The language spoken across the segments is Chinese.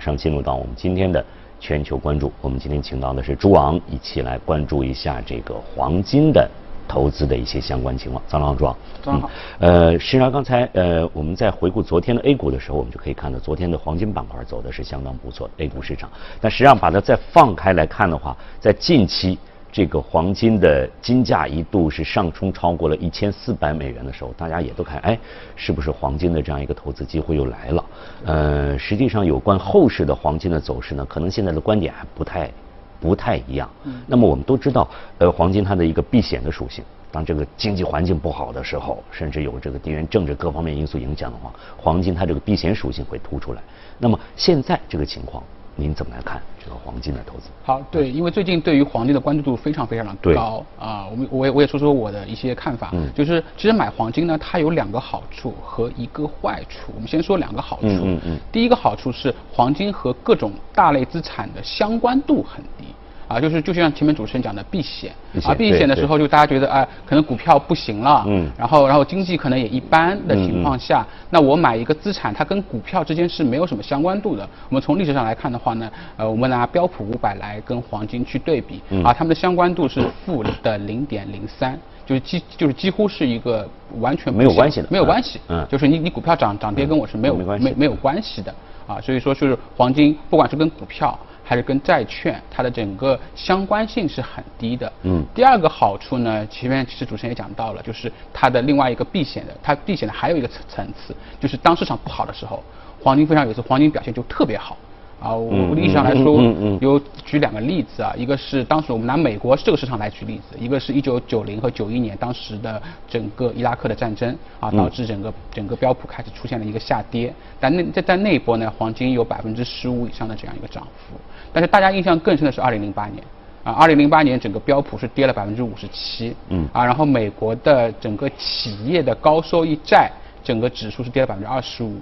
马上进入到我们今天的全球关注。我们今天请到的是朱昂，一起来关注一下这个黄金的投资的一些相关情况。早上好，朱昂。呃，实际上刚才呃我们在回顾昨天的 A 股的时候，我们就可以看到昨天的黄金板块走的是相当不错，A 股市场。但实际上把它再放开来看的话，在近期。这个黄金的金价一度是上冲超过了一千四百美元的时候，大家也都看，哎，是不是黄金的这样一个投资机会又来了？呃，实际上有关后市的黄金的走势呢，可能现在的观点还不太不太一样。那么我们都知道，呃，黄金它的一个避险的属性，当这个经济环境不好的时候，甚至有这个地缘政治各方面因素影响的话，黄金它这个避险属性会突出来。那么现在这个情况。您怎么来看这个黄金的投资？好，对，因为最近对于黄金的关注度非常非常的高啊，我们我也我也说说我的一些看法，嗯，就是其实买黄金呢，它有两个好处和一个坏处。我们先说两个好处，嗯嗯嗯，第一个好处是黄金和各种大类资产的相关度很低。啊，就是就像前面主持人讲的避险，啊，避险的时候就大家觉得哎，可能股票不行了，嗯，然后然后经济可能也一般的情况下，那我买一个资产，它跟股票之间是没有什么相关度的。我们从历史上来看的话呢，呃，我们拿标普五百来跟黄金去对比，啊，它们的相关度是负的零点零三，就是几就是几乎是一个完全没有关系的，没有关系，嗯，就是你你股票涨涨跌跟我是没有没没有关系的，啊，所以说就是黄金不管是跟股票。还是跟债券，它的整个相关性是很低的。嗯。第二个好处呢，前面其实主持人也讲到了，就是它的另外一个避险的，它避险的还有一个层层次，就是当市场不好的时候，黄金非常有意思黄金表现就特别好。啊，我历史上来说，有举两个例子啊，一个是当时我们拿美国这个市场来举例子，一个是一九九零和九一年当时的整个伊拉克的战争啊，导致整个整个标普开始出现了一个下跌，但那在在那一波呢，黄金有百分之十五以上的这样一个涨幅，但是大家印象更深的是二零零八年。啊，二零零八年整个标普是跌了百分之五十七，嗯。啊，然后美国的整个企业的高收益债整个指数是跌了百分之二十五。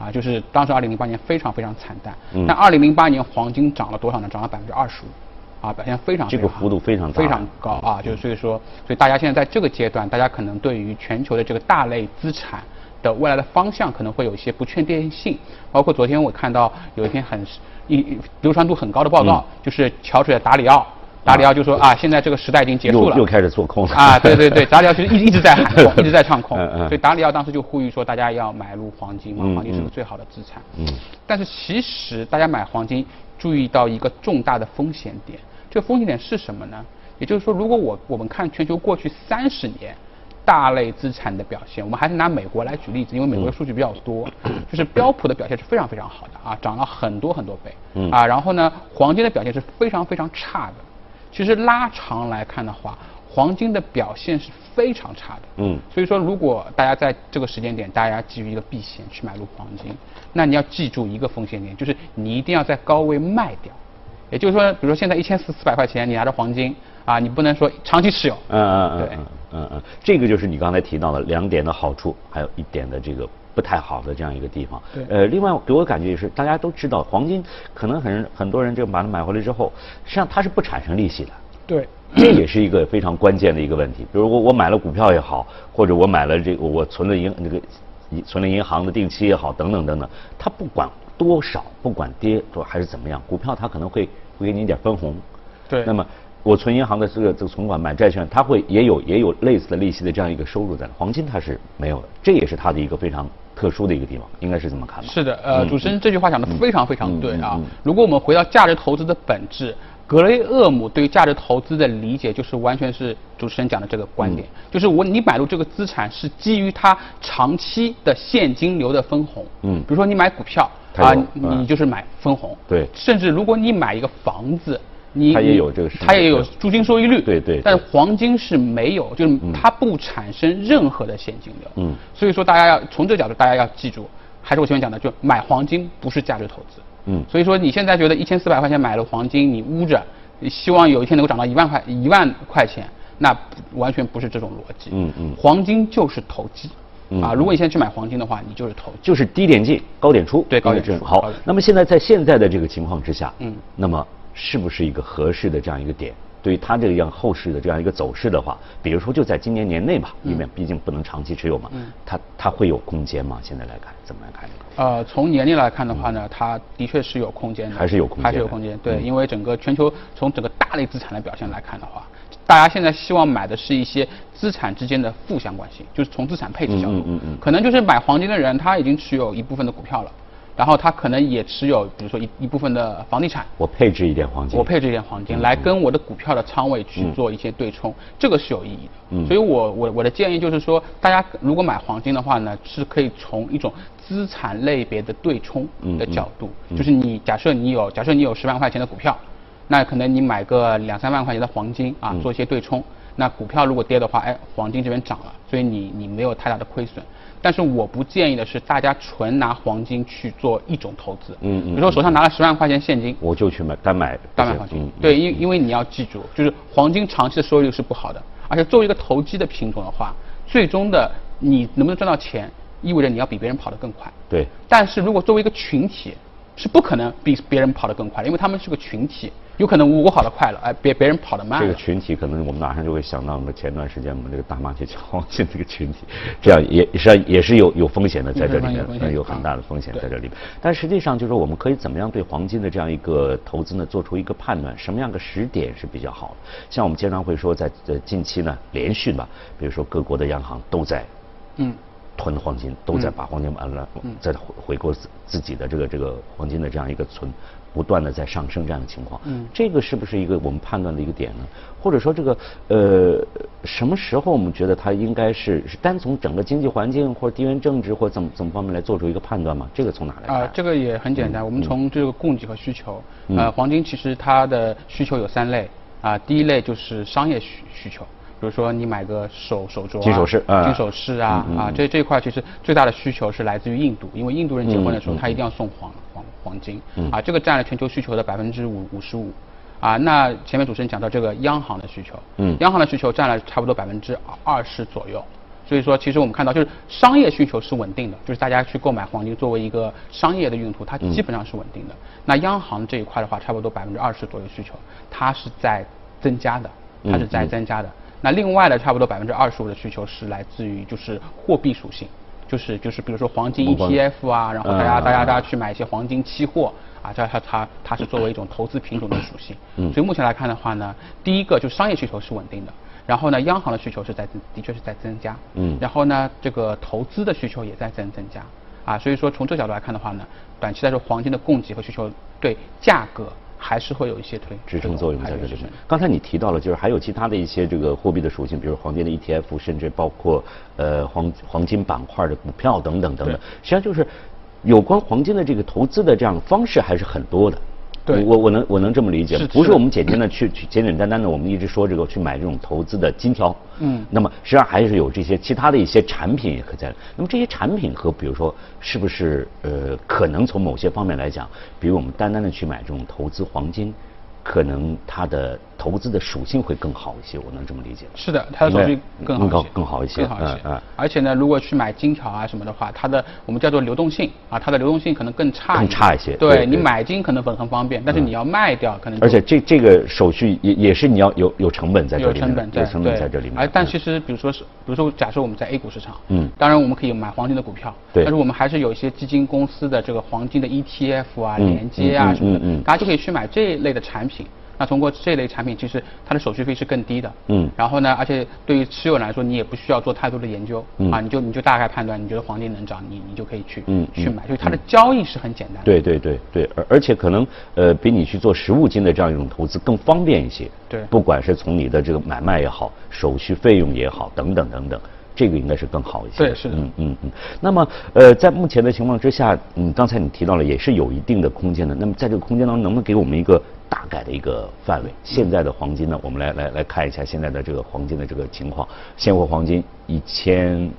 啊，就是当时二零零八年非常非常惨淡，但二零零八年黄金涨了多少呢？涨了百分之二十五，啊，表现非常这个幅度非常非常高啊，就是所以说，所以大家现在在这个阶段，大家可能对于全球的这个大类资产的未来的方向可能会有一些不确定性，包括昨天我看到有一篇很一流传度很高的报告，就是桥水的达里奥。达里奥就说啊，现在这个时代已经结束了，又开始做空了啊！对对对，达里奥其实一 一直在喊空，一直在唱空，所以达里奥当时就呼吁说，大家要买入黄金嘛，黄金是个最好的资产。嗯。但是其实大家买黄金，注意到一个重大的风险点，这个风险点是什么呢？也就是说，如果我我们看全球过去三十年大类资产的表现，我们还是拿美国来举例子，因为美国的数据比较多，就是标普的表现是非常非常好的啊，涨了很多很多倍。嗯。啊，然后呢，黄金的表现是非常非常差的。其实拉长来看的话，黄金的表现是非常差的。嗯，所以说如果大家在这个时间点，大家基于一个避险去买入黄金，那你要记住一个风险点，就是你一定要在高位卖掉。也就是说，比如说现在一千四四百块钱，你拿着黄金啊，你不能说长期持有。嗯嗯嗯，对，嗯嗯，这个就是你刚才提到的两点的好处，还有一点的这个。不太好的这样一个地方。对。呃，另外给我感觉也是，大家都知道黄金，可能很很多人就把它买回来之后，实际上它是不产生利息的。对。这也是一个非常关键的一个问题。比如我我买了股票也好，或者我买了这个我存了银那个存了银行的定期也好，等等等等，它不管多少，不管跌多还是怎么样，股票它可能会会给你一点分红。对。那么我存银行的这个这个存款买债券，它会也有也有类似的利息的这样一个收入在。黄金它是没有的，这也是它的一个非常。特殊的一个地方，应该是这么看的。是的，呃，主持人这句话讲的非常非常对啊。如果我们回到价值投资的本质，格雷厄姆对于价值投资的理解就是完全是主持人讲的这个观点，就是我你买入这个资产是基于它长期的现金流的分红。嗯，比如说你买股票啊，你就是买分红。对。甚至如果你买一个房子。你它也有这个，它也有租金收益率，对对。但黄金是没有，就是它不产生任何的现金流。嗯。所以说，大家要从这个角度，大家要记住，还是我前面讲的，就买黄金不是价值投资。嗯。所以说，你现在觉得一千四百块钱买了黄金，你捂着，希望有一天能够涨到一万块一万块钱，那完全不是这种逻辑。嗯嗯。黄金就是投机。啊，如果你现在去买黄金的话，你就是投，就是低点进，高点出。对，高点出。好，那么现在在现在的这个情况之下，嗯，那么。是不是一个合适的这样一个点对于它这样后市的这样一个走势的话，比如说就在今年年内吧，因为毕竟不能长期持有嘛，嗯它它会有空间吗？现在来看，怎么来看？呃，从年龄来看的话呢，它的确是有空间的，还是有空间，还是有空间。对，因为整个全球从整个大类资产的表现来看的话，大家现在希望买的是一些资产之间的负相关性，就是从资产配置角度，嗯嗯嗯，可能就是买黄金的人他已经持有一部分的股票了。然后他可能也持有，比如说一一部分的房地产，我配置一点黄金，我配置一点黄金来跟我的股票的仓位去做一些对冲，这个是有意义的。嗯，所以我我我的建议就是说，大家如果买黄金的话呢，是可以从一种资产类别的对冲的角度，就是你假设你有假设你有十万块钱的股票，那可能你买个两三万块钱的黄金啊，做一些对冲，那股票如果跌的话，哎，黄金这边涨了，所以你你没有太大的亏损。但是我不建议的是，大家纯拿黄金去做一种投资。嗯嗯。比如说手上拿了十万块钱现金，我就去买单买单买黄金。对，因因为你要记住，就是黄金长期的收益率是不好的，而且作为一个投机的品种的话，最终的你能不能赚到钱，意味着你要比别人跑得更快。对。但是如果作为一个群体，是不可能比别人跑得更快的，因为他们是个群体。有可能我跑得快了，哎，别别人跑得慢。这个群体可能我们马上就会想到，我们前段时间我们这个大妈去抢黄金这个群体，这样也实际上也是有有风险的在这里面，有很大的风险在这里面。但实际上就是说，我们可以怎么样对黄金的这样一个投资呢做出一个判断？什么样的时点是比较好的？像我们经常会说，在呃近期呢，连续吧，比如说各国的央行都在嗯囤黄金，都在把黄金完了再回回购自自己的这个这个黄金的这样一个存。不断的在上升这样的情况，嗯，这个是不是一个我们判断的一个点呢？或者说这个呃什么时候我们觉得它应该是是单从整个经济环境或者地缘政治或怎么怎么方面来做出一个判断吗？这个从哪来？啊，这个也很简单，我们从这个供给和需求，呃，黄金其实它的需求有三类，啊，第一类就是商业需需求。比如说你买个手手镯、金首饰、金首饰啊啊，这这一块其实最大的需求是来自于印度，因为印度人结婚的时候他一定要送黄黄黄金啊，这个占了全球需求的百分之五五十五啊。那前面主持人讲到这个央行的需求，嗯，央行的需求占了差不多百分之二十左右。所以说，其实我们看到就是商业需求是稳定的，就是大家去购买黄金作为一个商业的用途，它基本上是稳定的。那央行这一块的话，差不多百分之二十左右需求，它是在增加的，它是在增加的。那另外的差不多百分之二十五的需求是来自于就是货币属性，就是就是比如说黄金 ETF 啊，然后大家大家大家去买一些黄金期货啊，这它它它是作为一种投资品种的属性。嗯。所以目前来看的话呢，第一个就商业需求是稳定的，然后呢，央行的需求是在的确是在增加。嗯。然后呢，这个投资的需求也在增增加，啊，所以说从这个角度来看的话呢，短期来说黄金的供给和需求对价格。还是会有一些推支撑作用在这里面。刚才你提到了，就是还有其他的一些这个货币的属性，比如黄金的 ETF，甚至包括呃黄黄金板块的股票等等等等。实际上就是有关黄金的这个投资的这样方式还是很多的。我我能我能这么理解，不是我们简单的去去简简单单的，我们一直说这个去买这种投资的金条。嗯。那么实际上还是有这些其他的一些产品也可在。那么这些产品和比如说是不是呃可能从某些方面来讲，比如我们单单的去买这种投资黄金。可能它的投资的属性会更好一些，我能这么理解吗？是的，它的收益更好更好一些，更好一些。嗯嗯。而且呢，如果去买金条啊什么的话，它的我们叫做流动性啊，它的流动性可能更差。更差一些。对你买金可能很很方便，但是你要卖掉可能。而且这这个手续也也是你要有有成本在这里面。有成本在。有成本在这里面。而但其实比如说是，比如说假设我们在 A 股市场，嗯，当然我们可以买黄金的股票，对。但是我们还是有一些基金公司的这个黄金的 ETF 啊、连接啊什么的，大家就可以去买这一类的产品。那通过这类产品，其实它的手续费是更低的。嗯。然后呢，而且对于持有人来说，你也不需要做太多的研究。嗯。啊，你就你就大概判断，你觉得黄金能涨，你你就可以去嗯去买，就是它的交易是很简单。对对对对，而而且可能呃比你去做实物金的这样一种投资更方便一些。对。不管是从你的这个买卖也好，手续费用也好，等等等等。这个应该是更好一些。对，是的。嗯嗯嗯。那么，呃，在目前的情况之下，嗯，刚才你提到了，也是有一定的空间的。那么，在这个空间当中，能不能给我们一个大概的一个范围？现在的黄金呢？我们来来来看一下现在的这个黄金的这个情况。现货黄金一千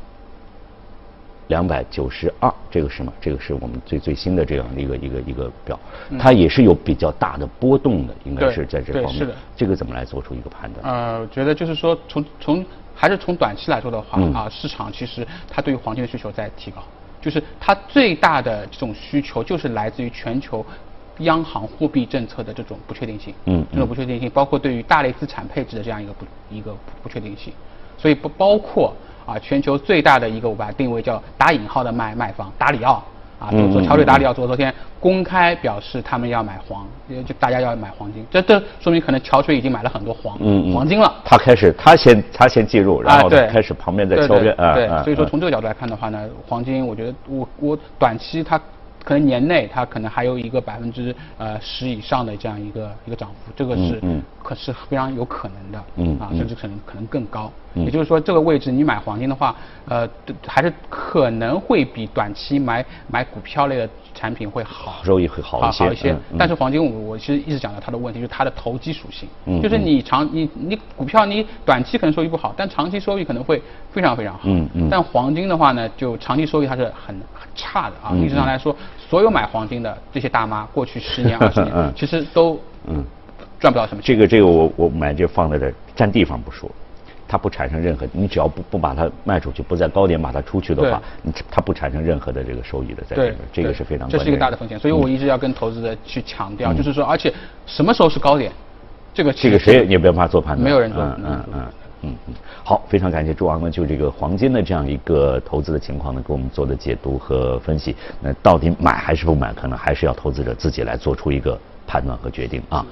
两百九十二，这个是吗？这个是我们最最新的这样的一个一个一个表，它也是有比较大的波动的，应该是在这方面。是的。这个怎么来做出一个判断？呃，我觉得就是说，从从。还是从短期来说的话啊，市场其实它对于黄金的需求在提高，就是它最大的这种需求就是来自于全球央行货币政策的这种不确定性，嗯，这种不确定性包括对于大类资产配置的这样一个不一个不确定性，所以不包括啊全球最大的一个我把它定位叫打引号的卖卖方达里奥。啊，做说桥水达里奥昨昨天公开表示他们要买黄，就大家要买黄金，这这说明可能桥水已经买了很多黄黄金了。他开始他先他先介入，然后开始旁边在敲边啊。对，所以说从这个角度来看的话呢，黄金我觉得我我短期它。可能年内它可能还有一个百分之呃十以上的这样一个一个涨幅，这个是可是非常有可能的，啊，甚至可能可能更高。也就是说，这个位置你买黄金的话，呃，还是可能会比短期买买股票类的产品会好，收益会好一些。好一些。但是黄金我我其实一直讲到它的问题，就是它的投机属性，就是你长你你股票你短期可能收益不好，但长期收益可能会非常非常好。嗯嗯。但黄金的话呢，就长期收益它是很很差的啊。历史上来说。所有买黄金的这些大妈，过去十年 二十年，其实都嗯赚不到什么钱。这个这个我我买就放在这占地方不说，它不产生任何，你只要不不把它卖出去，不在高点把它出去的话，你它不产生任何的这个收益的在这边，这个是非常这是一个大的风险，所以我一直要跟投资者去强调，就是说，而且什么时候是高点，这个这个谁也没有办法做判断，没有人做，嗯嗯嗯。嗯嗯，好，非常感谢朱王呢，就这个黄金的这样一个投资的情况呢，给我们做的解读和分析。那到底买还是不买，可能还是要投资者自己来做出一个判断和决定啊。